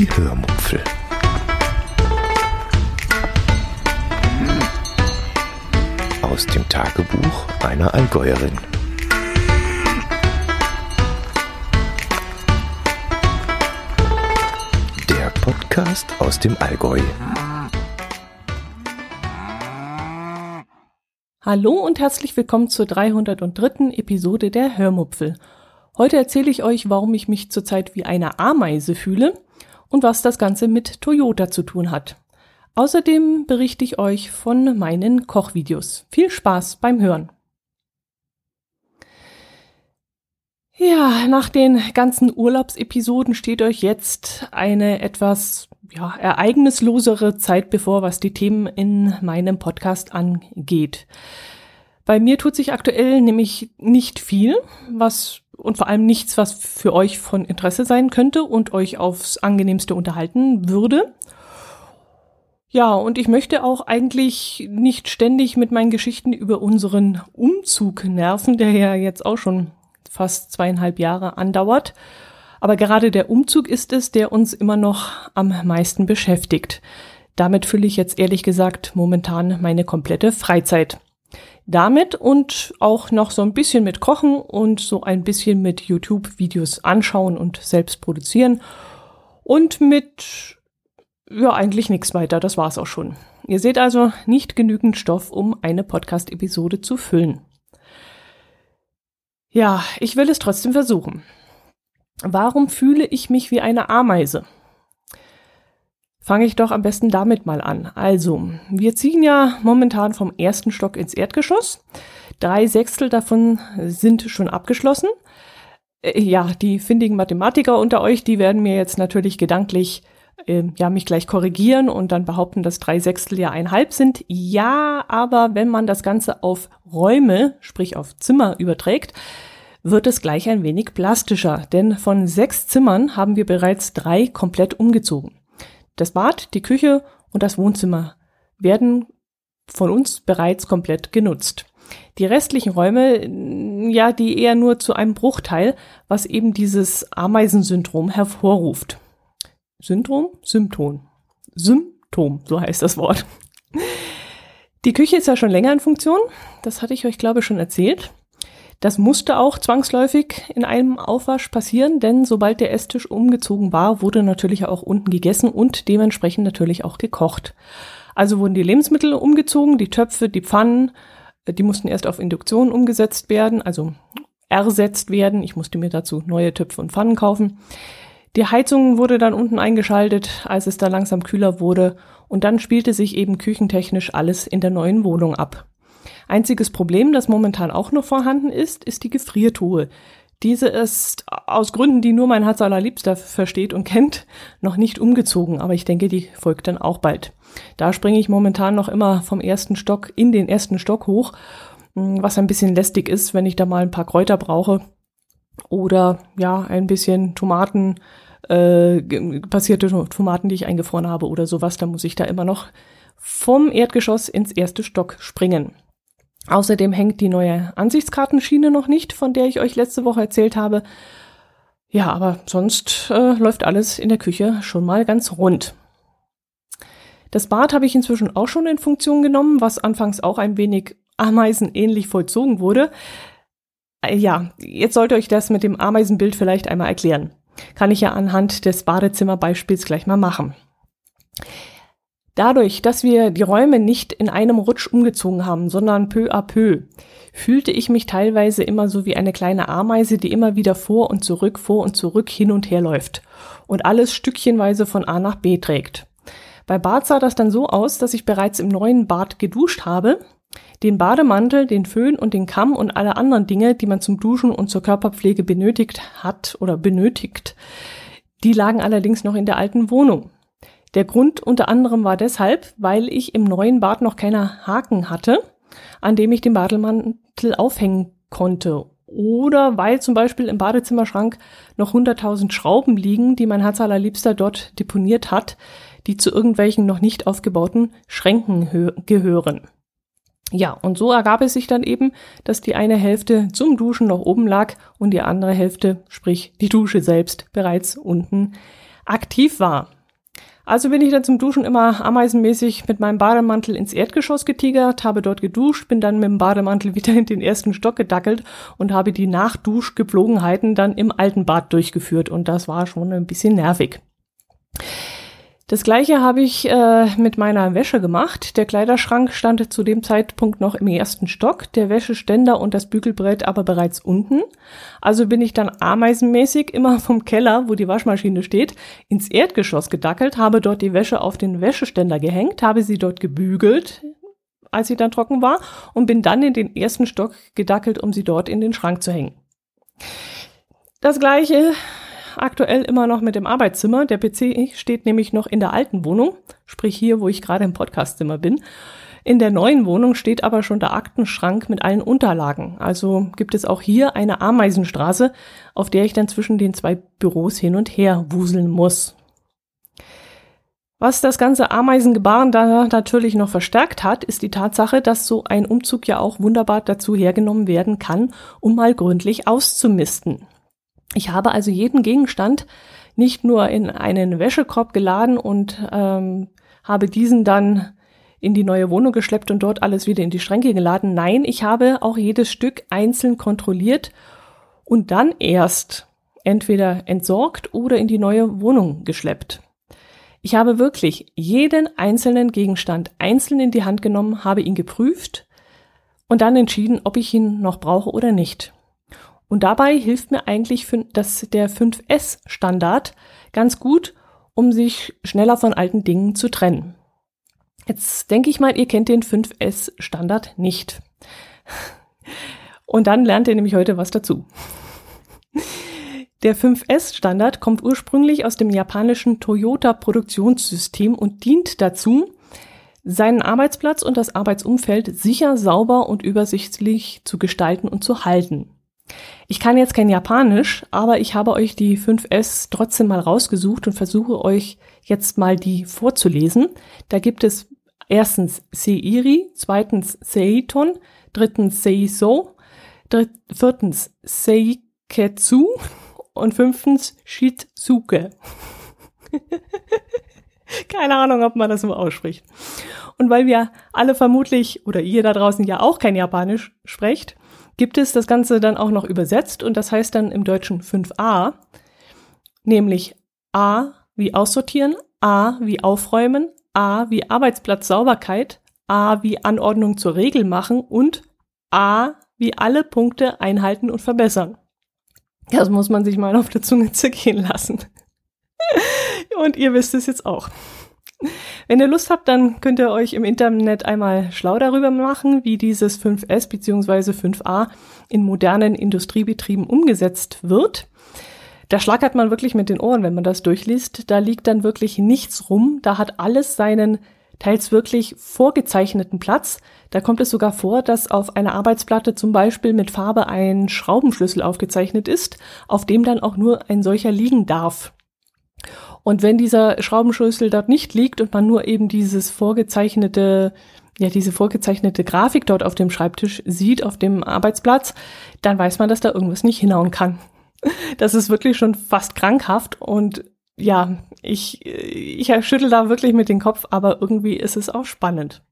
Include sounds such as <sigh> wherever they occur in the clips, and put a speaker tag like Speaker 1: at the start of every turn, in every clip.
Speaker 1: Die Hörmupfel. Aus dem Tagebuch einer Allgäuerin. Der Podcast aus dem Allgäu.
Speaker 2: Hallo und herzlich willkommen zur 303. Episode der Hörmupfel. Heute erzähle ich euch, warum ich mich zurzeit wie eine Ameise fühle und was das Ganze mit Toyota zu tun hat. Außerdem berichte ich euch von meinen Kochvideos. Viel Spaß beim Hören. Ja, nach den ganzen Urlaubsepisoden steht euch jetzt eine etwas ja, ereignislosere Zeit bevor, was die Themen in meinem Podcast angeht. Bei mir tut sich aktuell nämlich nicht viel, was und vor allem nichts, was für euch von Interesse sein könnte und euch aufs angenehmste unterhalten würde. Ja, und ich möchte auch eigentlich nicht ständig mit meinen Geschichten über unseren Umzug nerven, der ja jetzt auch schon fast zweieinhalb Jahre andauert. Aber gerade der Umzug ist es, der uns immer noch am meisten beschäftigt. Damit fülle ich jetzt ehrlich gesagt momentan meine komplette Freizeit damit und auch noch so ein bisschen mit Kochen und so ein bisschen mit YouTube-Videos anschauen und selbst produzieren und mit ja eigentlich nichts weiter. Das war's auch schon. Ihr seht also nicht genügend Stoff, um eine Podcast-Episode zu füllen. Ja, ich will es trotzdem versuchen. Warum fühle ich mich wie eine Ameise? Fange ich doch am besten damit mal an. Also, wir ziehen ja momentan vom ersten Stock ins Erdgeschoss. Drei Sechstel davon sind schon abgeschlossen. Äh, ja, die findigen Mathematiker unter euch, die werden mir jetzt natürlich gedanklich äh, ja mich gleich korrigieren und dann behaupten, dass drei Sechstel ja ein Halb sind. Ja, aber wenn man das Ganze auf Räume, sprich auf Zimmer überträgt, wird es gleich ein wenig plastischer, denn von sechs Zimmern haben wir bereits drei komplett umgezogen. Das Bad, die Küche und das Wohnzimmer werden von uns bereits komplett genutzt. Die restlichen Räume, ja, die eher nur zu einem Bruchteil, was eben dieses Ameisensyndrom hervorruft. Syndrom? Symptom. Symptom, so heißt das Wort. Die Küche ist ja schon länger in Funktion. Das hatte ich euch, glaube ich, schon erzählt. Das musste auch zwangsläufig in einem Aufwasch passieren, denn sobald der Esstisch umgezogen war, wurde natürlich auch unten gegessen und dementsprechend natürlich auch gekocht. Also wurden die Lebensmittel umgezogen, die Töpfe, die Pfannen, äh, die mussten erst auf Induktion umgesetzt werden, also ersetzt werden. Ich musste mir dazu neue Töpfe und Pfannen kaufen. Die Heizung wurde dann unten eingeschaltet, als es da langsam kühler wurde, und dann spielte sich eben küchentechnisch alles in der neuen Wohnung ab. Einziges Problem, das momentan auch noch vorhanden ist, ist die Gefriertruhe. Diese ist aus Gründen, die nur mein Herz allerliebster versteht und kennt, noch nicht umgezogen, aber ich denke, die folgt dann auch bald. Da springe ich momentan noch immer vom ersten Stock in den ersten Stock hoch, hm, was ein bisschen lästig ist, wenn ich da mal ein paar Kräuter brauche oder ja, ein bisschen Tomaten, äh, passierte Tomaten, die ich eingefroren habe oder sowas, da muss ich da immer noch vom Erdgeschoss ins erste Stock springen. Außerdem hängt die neue Ansichtskartenschiene noch nicht, von der ich euch letzte Woche erzählt habe. Ja, aber sonst äh, läuft alles in der Küche schon mal ganz rund. Das Bad habe ich inzwischen auch schon in Funktion genommen, was anfangs auch ein wenig ameisenähnlich vollzogen wurde. Äh, ja, jetzt sollte euch das mit dem Ameisenbild vielleicht einmal erklären. Kann ich ja anhand des Badezimmerbeispiels gleich mal machen. Dadurch, dass wir die Räume nicht in einem Rutsch umgezogen haben, sondern peu à peu, fühlte ich mich teilweise immer so wie eine kleine Ameise, die immer wieder vor und zurück, vor und zurück hin und her läuft und alles stückchenweise von A nach B trägt. Bei Bad sah das dann so aus, dass ich bereits im neuen Bad geduscht habe, den Bademantel, den Föhn und den Kamm und alle anderen Dinge, die man zum Duschen und zur Körperpflege benötigt hat oder benötigt, die lagen allerdings noch in der alten Wohnung. Der Grund unter anderem war deshalb, weil ich im neuen Bad noch keine Haken hatte, an dem ich den Bademantel aufhängen konnte. Oder weil zum Beispiel im Badezimmerschrank noch 100.000 Schrauben liegen, die mein Herz allerliebster dort deponiert hat, die zu irgendwelchen noch nicht aufgebauten Schränken gehören. Ja, und so ergab es sich dann eben, dass die eine Hälfte zum Duschen noch oben lag und die andere Hälfte, sprich die Dusche selbst, bereits unten aktiv war. Also bin ich dann zum Duschen immer ameisenmäßig mit meinem Bademantel ins Erdgeschoss getigert, habe dort geduscht, bin dann mit dem Bademantel wieder in den ersten Stock gedackelt und habe die Nachduschgepflogenheiten dann im alten Bad durchgeführt und das war schon ein bisschen nervig. Das gleiche habe ich äh, mit meiner Wäsche gemacht. Der Kleiderschrank stand zu dem Zeitpunkt noch im ersten Stock, der Wäscheständer und das Bügelbrett aber bereits unten. Also bin ich dann ameisenmäßig immer vom Keller, wo die Waschmaschine steht, ins Erdgeschoss gedackelt, habe dort die Wäsche auf den Wäscheständer gehängt, habe sie dort gebügelt, als sie dann trocken war, und bin dann in den ersten Stock gedackelt, um sie dort in den Schrank zu hängen. Das gleiche aktuell immer noch mit dem Arbeitszimmer. Der PC steht nämlich noch in der alten Wohnung, sprich hier, wo ich gerade im Podcastzimmer bin. In der neuen Wohnung steht aber schon der Aktenschrank mit allen Unterlagen. Also gibt es auch hier eine Ameisenstraße, auf der ich dann zwischen den zwei Büros hin und her wuseln muss. Was das ganze Ameisengebaren da natürlich noch verstärkt hat, ist die Tatsache, dass so ein Umzug ja auch wunderbar dazu hergenommen werden kann, um mal gründlich auszumisten. Ich habe also jeden Gegenstand nicht nur in einen Wäschekorb geladen und ähm, habe diesen dann in die neue Wohnung geschleppt und dort alles wieder in die Schränke geladen. Nein, ich habe auch jedes Stück einzeln kontrolliert und dann erst entweder entsorgt oder in die neue Wohnung geschleppt. Ich habe wirklich jeden einzelnen Gegenstand einzeln in die Hand genommen, habe ihn geprüft und dann entschieden, ob ich ihn noch brauche oder nicht. Und dabei hilft mir eigentlich das, der 5S-Standard ganz gut, um sich schneller von alten Dingen zu trennen. Jetzt denke ich mal, ihr kennt den 5S-Standard nicht. Und dann lernt ihr nämlich heute was dazu. Der 5S-Standard kommt ursprünglich aus dem japanischen Toyota-Produktionssystem und dient dazu, seinen Arbeitsplatz und das Arbeitsumfeld sicher, sauber und übersichtlich zu gestalten und zu halten. Ich kann jetzt kein Japanisch, aber ich habe euch die 5S trotzdem mal rausgesucht und versuche euch jetzt mal die vorzulesen. Da gibt es erstens Seiri, zweitens Seiton, drittens Seiso, dritt, viertens Seiketsu und fünftens Shitsuke. <laughs> Keine Ahnung, ob man das so ausspricht. Und weil wir alle vermutlich oder ihr da draußen ja auch kein Japanisch sprecht, gibt es das Ganze dann auch noch übersetzt und das heißt dann im Deutschen 5a, nämlich A wie aussortieren, A wie aufräumen, A wie Arbeitsplatzsauberkeit, A wie Anordnung zur Regel machen und A wie alle Punkte einhalten und verbessern. Das muss man sich mal auf der Zunge zergehen lassen. <laughs> und ihr wisst es jetzt auch. <laughs> Wenn ihr Lust habt, dann könnt ihr euch im Internet einmal schlau darüber machen, wie dieses 5S bzw. 5A in modernen Industriebetrieben umgesetzt wird. Da schlagert man wirklich mit den Ohren, wenn man das durchliest. Da liegt dann wirklich nichts rum. Da hat alles seinen teils wirklich vorgezeichneten Platz. Da kommt es sogar vor, dass auf einer Arbeitsplatte zum Beispiel mit Farbe ein Schraubenschlüssel aufgezeichnet ist, auf dem dann auch nur ein solcher liegen darf. Und wenn dieser Schraubenschlüssel dort nicht liegt und man nur eben dieses vorgezeichnete, ja, diese vorgezeichnete Grafik dort auf dem Schreibtisch sieht, auf dem Arbeitsplatz, dann weiß man, dass da irgendwas nicht hinhauen kann. <laughs> Das ist wirklich schon fast krankhaft und ja, ich, ich schüttel da wirklich mit dem Kopf, aber irgendwie ist es auch spannend.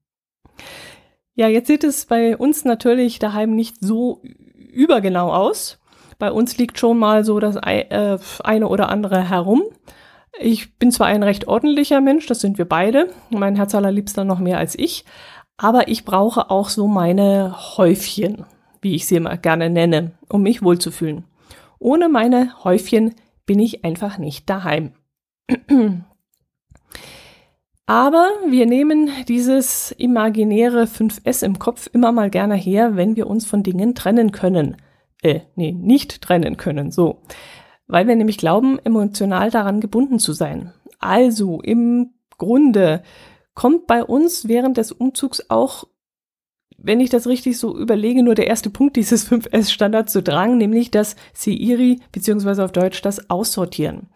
Speaker 2: Ja, jetzt sieht es bei uns natürlich daheim nicht so übergenau aus. Bei uns liegt schon mal so das äh, eine oder andere herum. Ich bin zwar ein recht ordentlicher Mensch, das sind wir beide, mein Herz allerliebster noch mehr als ich, aber ich brauche auch so meine Häufchen, wie ich sie immer gerne nenne, um mich wohlzufühlen. Ohne meine Häufchen bin ich einfach nicht daheim. <clears throat> Aber wir nehmen dieses imaginäre 5S im Kopf immer mal gerne her, wenn wir uns von Dingen trennen können. Äh, nee, nicht trennen können, so weil wir nämlich glauben, emotional daran gebunden zu sein. Also im Grunde kommt bei uns während des Umzugs auch, wenn ich das richtig so überlege, nur der erste Punkt dieses <laughs> 5S-Standards zu Drang, nämlich das Seiri beziehungsweise auf Deutsch das Aussortieren.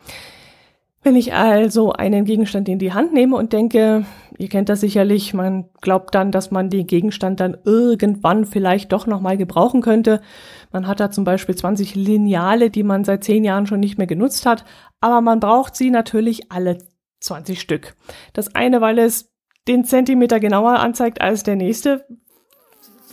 Speaker 2: Wenn ich also einen Gegenstand in die Hand nehme und denke, Ihr kennt das sicherlich. Man glaubt dann, dass man den Gegenstand dann irgendwann vielleicht doch nochmal gebrauchen könnte. Man hat da zum Beispiel 20 Lineale, die man seit 10 Jahren schon nicht mehr genutzt hat. Aber man braucht sie natürlich alle 20 Stück. Das eine, weil es den Zentimeter genauer anzeigt als der nächste,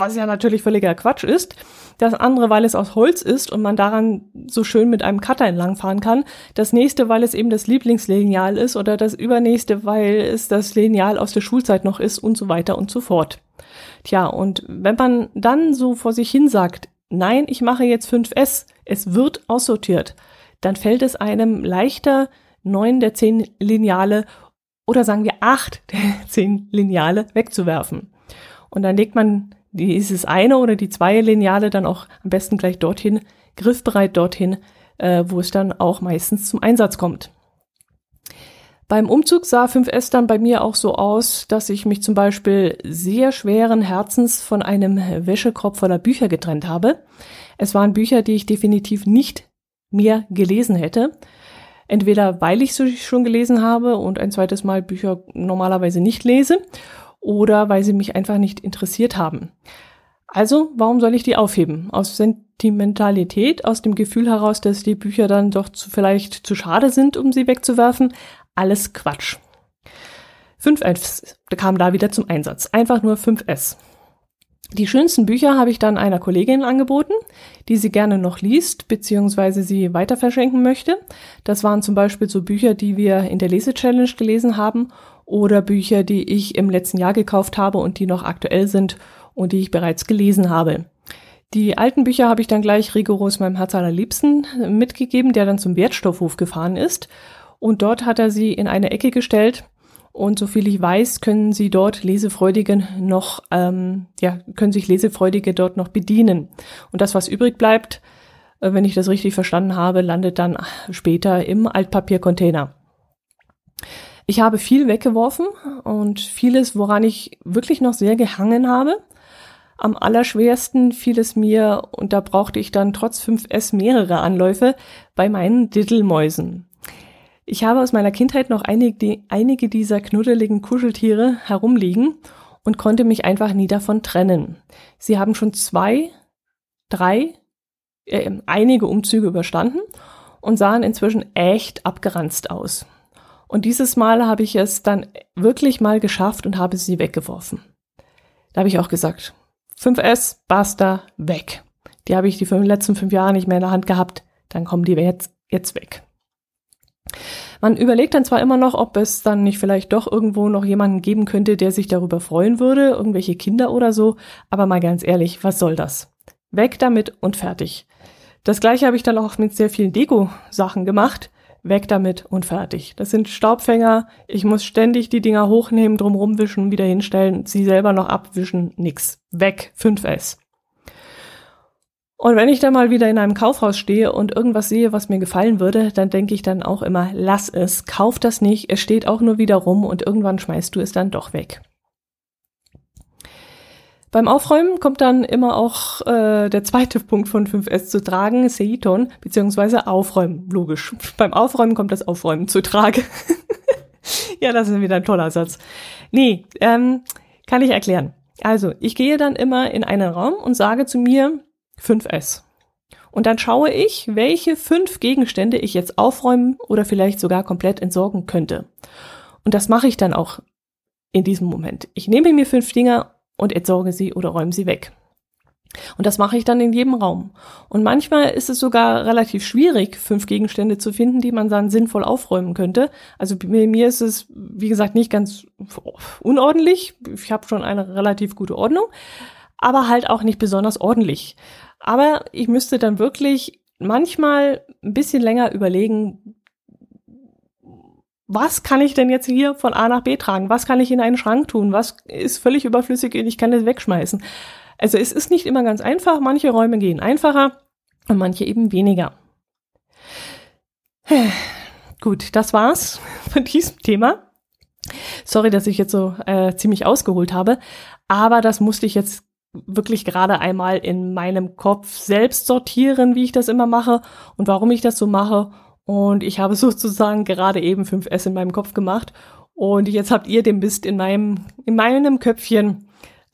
Speaker 2: was ja natürlich völliger Quatsch ist. Das andere, weil es aus Holz ist und man daran so schön mit einem Cutter entlangfahren kann. Das nächste, weil es eben das Lieblingslineal ist oder das übernächste, weil es das Lineal aus der Schulzeit noch ist und so weiter und so fort. Tja, und wenn man dann so vor sich hin sagt, nein, ich mache jetzt 5S, es wird aussortiert, dann fällt es einem leichter, neun der zehn Lineale oder sagen wir acht der <laughs> zehn Lineale wegzuwerfen. Und dann legt man dieses eine oder die zwei Lineale dann auch am besten gleich dorthin, griffbereit dorthin, äh, wo es dann auch meistens zum Einsatz kommt. Beim Umzug sah 5S dann bei mir auch so aus, dass ich mich zum Beispiel sehr schweren Herzens von einem Wäschekorb voller Bücher getrennt habe. Es waren Bücher, die ich definitiv nicht mehr gelesen hätte. Entweder weil ich sie schon gelesen habe und ein zweites Mal Bücher normalerweise nicht lese oder weil sie mich einfach nicht interessiert haben. Also, warum soll ich die aufheben? Aus Sentimentalität, aus dem Gefühl heraus, dass die Bücher dann doch zu, vielleicht zu schade sind, um sie wegzuwerfen? Alles Quatsch. 5S kam da wieder zum Einsatz. Einfach nur 5S. Die schönsten Bücher habe ich dann einer Kollegin angeboten, die sie gerne noch liest, beziehungsweise sie weiter verschenken möchte. Das waren zum Beispiel so Bücher, die wir in der Lese-Challenge gelesen haben oder Bücher, die ich im letzten Jahr gekauft habe und die noch aktuell sind und die ich bereits gelesen habe. Die alten Bücher habe ich dann gleich rigoros meinem Herz allerliebsten mitgegeben, der dann zum Wertstoffhof gefahren ist. Und dort hat er sie in eine Ecke gestellt. Und soviel ich weiß, können sie dort Lesefreudigen noch, ähm, ja, können sich Lesefreudige dort noch bedienen. Und das, was übrig bleibt, äh, wenn ich das richtig verstanden habe, landet dann später im Altpapiercontainer. Ich habe viel weggeworfen und vieles, woran ich wirklich noch sehr gehangen habe. Am allerschwersten fiel es mir, und da brauchte ich dann trotz 5S mehrere Anläufe, bei meinen Diddelmäusen. Ich habe aus meiner Kindheit noch einige, einige dieser knuddeligen Kuscheltiere herumliegen und konnte mich einfach nie davon trennen. Sie haben schon zwei, drei, äh, einige Umzüge überstanden und sahen inzwischen echt abgeranzt aus. Und dieses Mal habe ich es dann wirklich mal geschafft und habe sie weggeworfen. Da habe ich auch gesagt, 5S, basta, weg. Die habe ich die letzten fünf Jahre nicht mehr in der Hand gehabt. Dann kommen die jetzt, jetzt weg. Man überlegt dann zwar immer noch, ob es dann nicht vielleicht doch irgendwo noch jemanden geben könnte, der sich darüber freuen würde, irgendwelche Kinder oder so, aber mal ganz ehrlich, was soll das? Weg damit und fertig. Das gleiche habe ich dann auch mit sehr vielen Deko-Sachen gemacht weg damit und fertig. Das sind Staubfänger. Ich muss ständig die Dinger hochnehmen, drumrum wischen, wieder hinstellen, sie selber noch abwischen, nix. Weg, 5S. Und wenn ich dann mal wieder in einem Kaufhaus stehe und irgendwas sehe, was mir gefallen würde, dann denke ich dann auch immer, lass es, kauf das nicht, es steht auch nur wieder rum und irgendwann schmeißt du es dann doch weg. Beim Aufräumen kommt dann immer auch äh, der zweite <laughs> Punkt von 5S zu tragen, Seiton, beziehungsweise Aufräumen, logisch. <laughs> Beim Aufräumen kommt das Aufräumen zu tragen. <laughs> ja, das ist wieder ein toller Satz. Nee, ähm, kann ich erklären. Also, ich gehe dann immer in einen Raum und sage zu mir 5S. Und dann schaue ich, welche fünf Gegenstände ich jetzt aufräumen oder vielleicht sogar komplett entsorgen könnte. Und das mache ich dann auch in diesem Moment. Ich nehme mir fünf Dinger und entsorge sie oder räume sie weg. Und das mache ich dann in jedem Raum. Und manchmal ist es sogar relativ schwierig, fünf Gegenstände zu finden, die man dann sinnvoll aufräumen könnte. Also mir ist es, wie gesagt, nicht ganz unordentlich. Ich habe schon eine relativ gute Ordnung, aber halt auch nicht besonders ordentlich. Aber ich müsste dann wirklich manchmal ein bisschen länger überlegen, was kann ich denn jetzt hier von A nach B tragen? Was kann ich in einen Schrank tun? Was ist völlig überflüssig und ich kann es wegschmeißen? Also es ist nicht immer ganz einfach. Manche Räume gehen einfacher und manche eben weniger. <sighs> Gut, das war's von diesem Thema. Sorry, dass ich jetzt so äh, ziemlich ausgeholt habe, aber das musste ich jetzt wirklich gerade einmal in meinem Kopf selbst sortieren, wie ich das immer mache und warum ich das so mache und ich habe <laughs> sozusagen gerade eben 5S in meinem Kopf gemacht. Und jetzt habt ihr den Mist in meinem, in meinem Köpfchen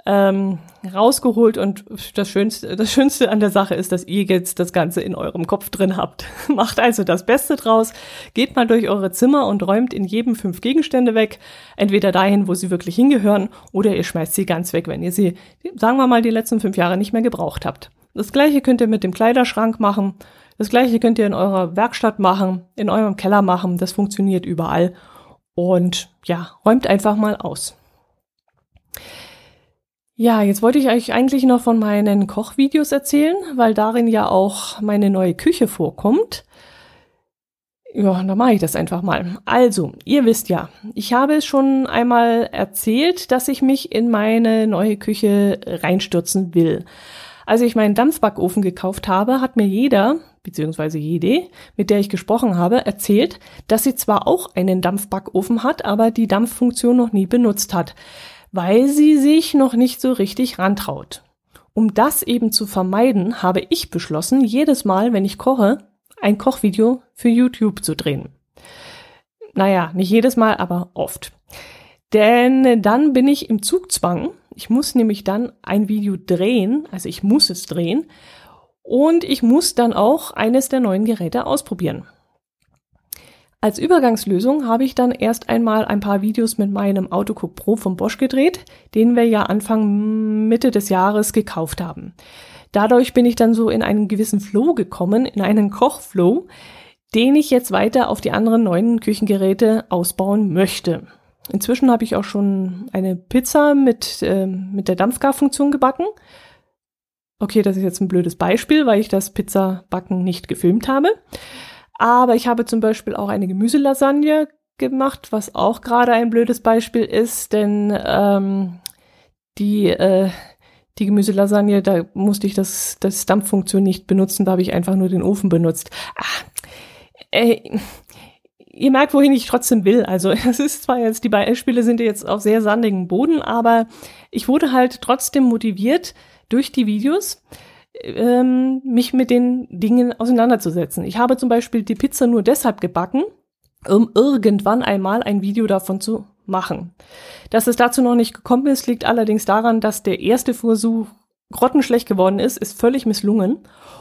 Speaker 2: ähm, rausgeholt. Und das Schönste, das Schönste an der Sache ist, dass ihr jetzt das Ganze in eurem Kopf drin habt. <laughs> Macht also das Beste draus, geht mal durch eure Zimmer und räumt in jedem fünf Gegenstände weg, entweder dahin, wo sie wirklich hingehören, oder ihr schmeißt sie ganz weg, wenn ihr sie, sagen wir mal, die letzten fünf Jahre nicht mehr gebraucht habt. Das gleiche könnt ihr mit dem Kleiderschrank machen, das gleiche könnt ihr in eurer Werkstatt machen, in eurem Keller machen, das funktioniert überall. Und ja, räumt einfach mal aus. Ja, jetzt wollte ich euch eigentlich noch von meinen Kochvideos erzählen, weil darin ja auch meine neue Küche vorkommt. Ja, dann mache ich das einfach mal. Also, ihr wisst ja, ich habe es schon einmal erzählt, dass ich mich in meine neue Küche reinstürzen will. Als ich meinen Dampfbackofen gekauft habe, hat mir jeder, beziehungsweise jede, mit der ich gesprochen habe, erzählt, dass sie zwar auch einen Dampfbackofen hat, aber die Dampffunktion noch nie benutzt hat weil sie sich noch nicht so richtig rantraut. Um das eben zu vermeiden, habe ich beschlossen, jedes Mal, wenn ich koche, ein Kochvideo für YouTube zu drehen. Naja, nicht jedes Mal, aber oft. Denn dann bin ich im Zugzwang. Ich muss nämlich dann ein Video drehen, also ich muss es drehen. Und ich muss dann auch eines der neuen Geräte ausprobieren. Als Übergangslösung habe ich dann erst einmal ein paar Videos mit meinem Autocook Pro von Bosch gedreht, den wir ja Anfang Mitte des Jahres gekauft haben. Dadurch bin ich dann so in einen gewissen Flow gekommen, in einen <laughs> Kochflow, den ich jetzt weiter auf die anderen neuen Küchengeräte ausbauen möchte. Inzwischen habe ich auch schon eine Pizza mit, äh, mit der Dampfgarfunktion gebacken. Okay, das ist jetzt ein blödes Beispiel, weil ich das Pizzabacken nicht gefilmt habe. Aber ich habe zum Beispiel auch eine Gemüselasagne gemacht, was auch gerade ein blödes Beispiel ist, denn ähm, die, äh, die Gemüselasagne, da musste ich das, das Dampffunktion nicht benutzen, da habe ich einfach nur den Ofen benutzt. Ah, äh, ihr merkt, wohin ich trotzdem will. Also <laughs> es ist zwar jetzt, die Beispiele sind jetzt auf sehr sandigem Boden, aber ich wurde halt trotzdem motiviert durch die Videos, ähm, mich mit den Dingen auseinanderzusetzen. Ich habe zum Beispiel die Pizza nur deshalb gebacken, um irgendwann einmal ein Video davon zu machen. Dass es dazu noch nicht gekommen ist, liegt allerdings daran, dass der erste Versuch grottenschlecht geworden ist, ist völlig misslungen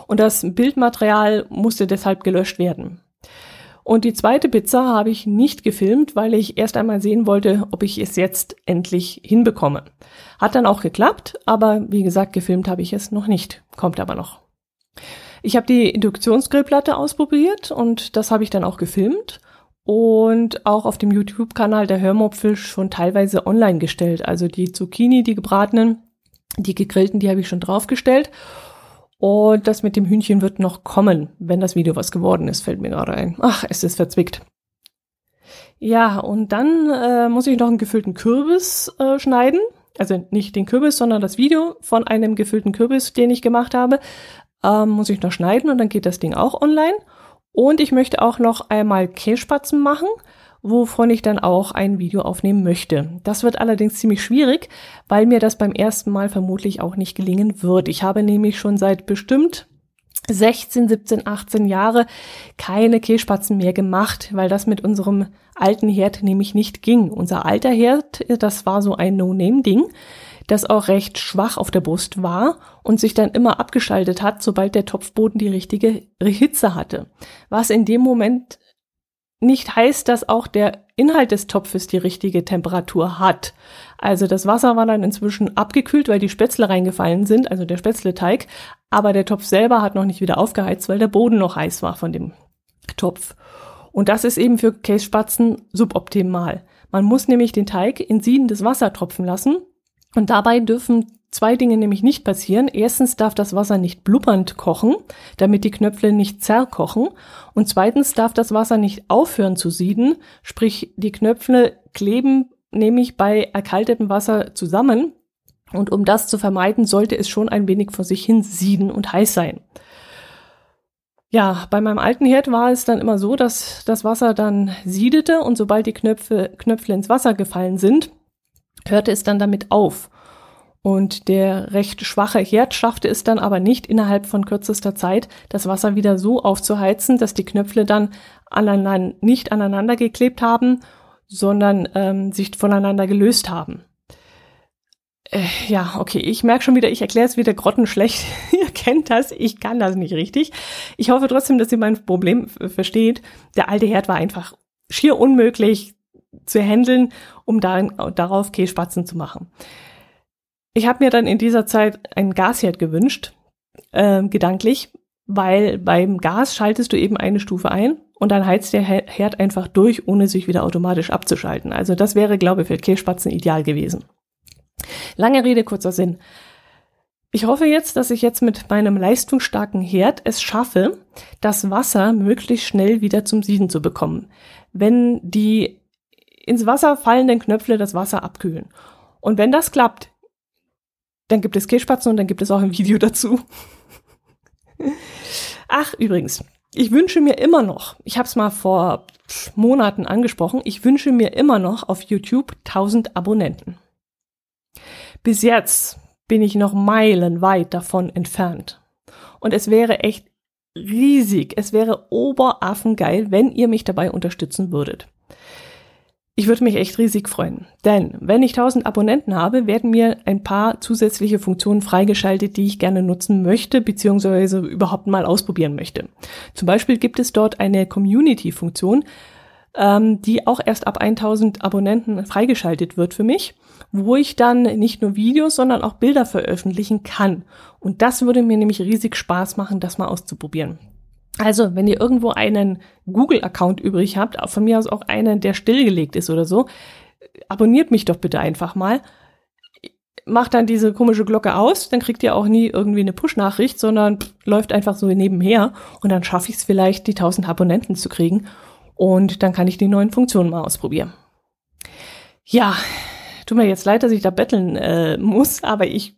Speaker 2: und das Bildmaterial musste deshalb gelöscht werden. Und die zweite Pizza habe ich nicht gefilmt, weil ich erst einmal sehen wollte, ob ich es jetzt endlich hinbekomme. Hat dann auch geklappt, aber wie gesagt, gefilmt habe ich es noch nicht. Kommt aber noch. Ich habe die Induktionsgrillplatte ausprobiert und das habe ich dann auch gefilmt und auch auf dem YouTube-Kanal der Hörmopfel schon teilweise online gestellt. Also die Zucchini, die gebratenen, die gegrillten, die habe ich schon draufgestellt und das mit dem Hühnchen wird noch kommen, wenn das Video was geworden ist, fällt mir gerade ein. Ach, es ist verzwickt. Ja, und dann äh, muss ich noch einen gefüllten Kürbis äh, schneiden. Also nicht den Kürbis, sondern das Video von einem gefüllten Kürbis, den ich gemacht habe, ähm, muss ich noch schneiden und dann geht das Ding auch online. Und ich möchte auch noch einmal Kässpatzen machen wovon ich dann auch ein Video aufnehmen möchte. Das wird allerdings ziemlich schwierig, weil mir das beim ersten Mal vermutlich auch nicht gelingen wird. Ich habe nämlich schon seit bestimmt 16, 17, 18 Jahre keine Kehlspatzen mehr gemacht, weil das mit unserem alten Herd nämlich nicht ging. Unser alter Herd, das war so ein No-Name-Ding, das auch recht schwach auf der Brust war und sich dann immer abgeschaltet hat, sobald der Topfboden die richtige Hitze hatte. Was in dem Moment nicht heißt, dass auch der Inhalt des Topfes die richtige Temperatur hat. Also das Wasser war dann inzwischen abgekühlt, weil die Spätzle reingefallen sind, also der Spätzleteig, aber der Topf selber hat noch nicht wieder aufgeheizt, weil der Boden noch heiß war von dem Topf. Und das ist eben für Kässpatzen suboptimal. Man muss nämlich den Teig in siedendes Wasser tropfen lassen und dabei dürfen zwei Dinge nämlich nicht passieren. Erstens darf das Wasser nicht blubbernd kochen, damit die Knöpfe nicht zerkochen. Und zweitens darf das Wasser nicht aufhören zu sieden, sprich die Knöpfe kleben nämlich bei erkaltetem Wasser zusammen. Und um das zu vermeiden, sollte es schon ein wenig vor sich hin sieden und heiß sein. Ja, bei meinem alten Herd war es dann immer so, dass das Wasser dann siedete und sobald die Knöpfe, Knöpfe ins Wasser gefallen sind, hörte es dann damit auf. Und der recht schwache Herd schaffte es dann aber nicht, innerhalb von kürzester Zeit das Wasser wieder so aufzuheizen, dass die Knöpfe dann aneinander, nicht aneinander geklebt haben, sondern ähm, sich voneinander gelöst haben. Äh, ja, okay, ich merke schon wieder, ich erkläre es wieder grottenschlecht. <laughs> ihr kennt das, ich kann das nicht richtig. Ich hoffe trotzdem, dass ihr mein Problem versteht. Der alte Herd war einfach schier unmöglich zu handeln, um darin, darauf Kässpatzen zu machen. Ich habe mir dann in dieser Zeit einen Gasherd gewünscht, äh, gedanklich, weil beim Gas schaltest du eben eine Stufe ein und dann heizt der Herd einfach durch, ohne sich wieder automatisch abzuschalten. Also das wäre, glaube ich, für Kässpatzen ideal gewesen. Lange Rede, kurzer Sinn. Ich hoffe jetzt, dass ich jetzt mit meinem leistungsstarken Herd es schaffe, das Wasser möglichst schnell wieder zum Sieden zu bekommen. Wenn die ins Wasser fallenden Knöpfe das Wasser abkühlen. Und wenn das klappt, dann gibt es Kässpatzen und dann gibt es auch ein <laughs> Video dazu. Ach, übrigens, ich wünsche mir immer noch, ich habe es mal vor Monaten angesprochen, ich wünsche mir immer noch auf YouTube 1000 Abonnenten. Bis jetzt bin ich noch meilenweit davon entfernt. Und es wäre echt riesig, es wäre oberaffengeil, wenn ihr mich dabei unterstützen würdet. Ich würde mich echt riesig freuen. Denn wenn ich 1000 Abonnenten habe, werden mir ein paar zusätzliche Funktionen freigeschaltet, die ich gerne nutzen möchte, beziehungsweise überhaupt mal ausprobieren möchte. Zum Beispiel gibt es dort eine Community-Funktion, ähm, die auch erst ab 1000 Abonnenten freigeschaltet wird für mich wo ich dann nicht nur Videos, sondern auch Bilder veröffentlichen kann. Und das würde mir nämlich riesig Spaß machen, das mal auszuprobieren. Also, wenn ihr irgendwo einen Google-Account übrig habt, von mir aus auch einen, der stillgelegt ist oder so, abonniert mich doch bitte einfach mal. Macht dann diese komische Glocke aus, dann kriegt ihr auch nie irgendwie eine Push-Nachricht, sondern pff, läuft einfach so nebenher und dann schaffe ich es vielleicht, die 1000 Abonnenten zu kriegen und dann kann ich die neuen Funktionen mal ausprobieren. Ja, Tut mir jetzt leid, dass ich da betteln äh, muss, aber ich,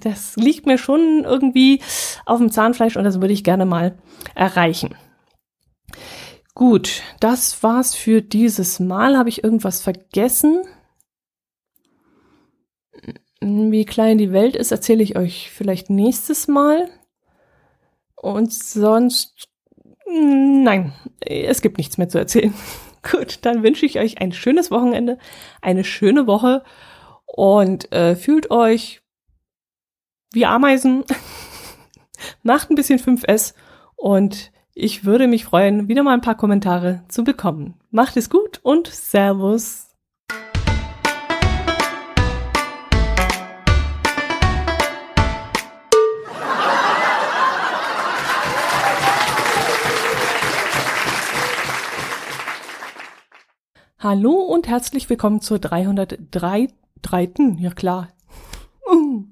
Speaker 2: das liegt mir schon irgendwie auf dem Zahnfleisch und das würde ich gerne mal erreichen. Gut, das war's für dieses Mal. Habe ich irgendwas vergessen? Wie klein die Welt ist, erzähle ich euch vielleicht nächstes Mal. Und sonst, nein, es gibt nichts mehr zu erzählen. <laughs> Gut, dann wünsche ich euch ein schönes Wochenende, eine schöne Woche und äh, fühlt euch wie Ameisen, <laughs> macht ein bisschen 5S und ich würde mich freuen, wieder mal ein paar Kommentare zu bekommen. Macht es gut und Servus. Hallo und herzlich willkommen zur 303. Dreiten, ja klar, <laughs>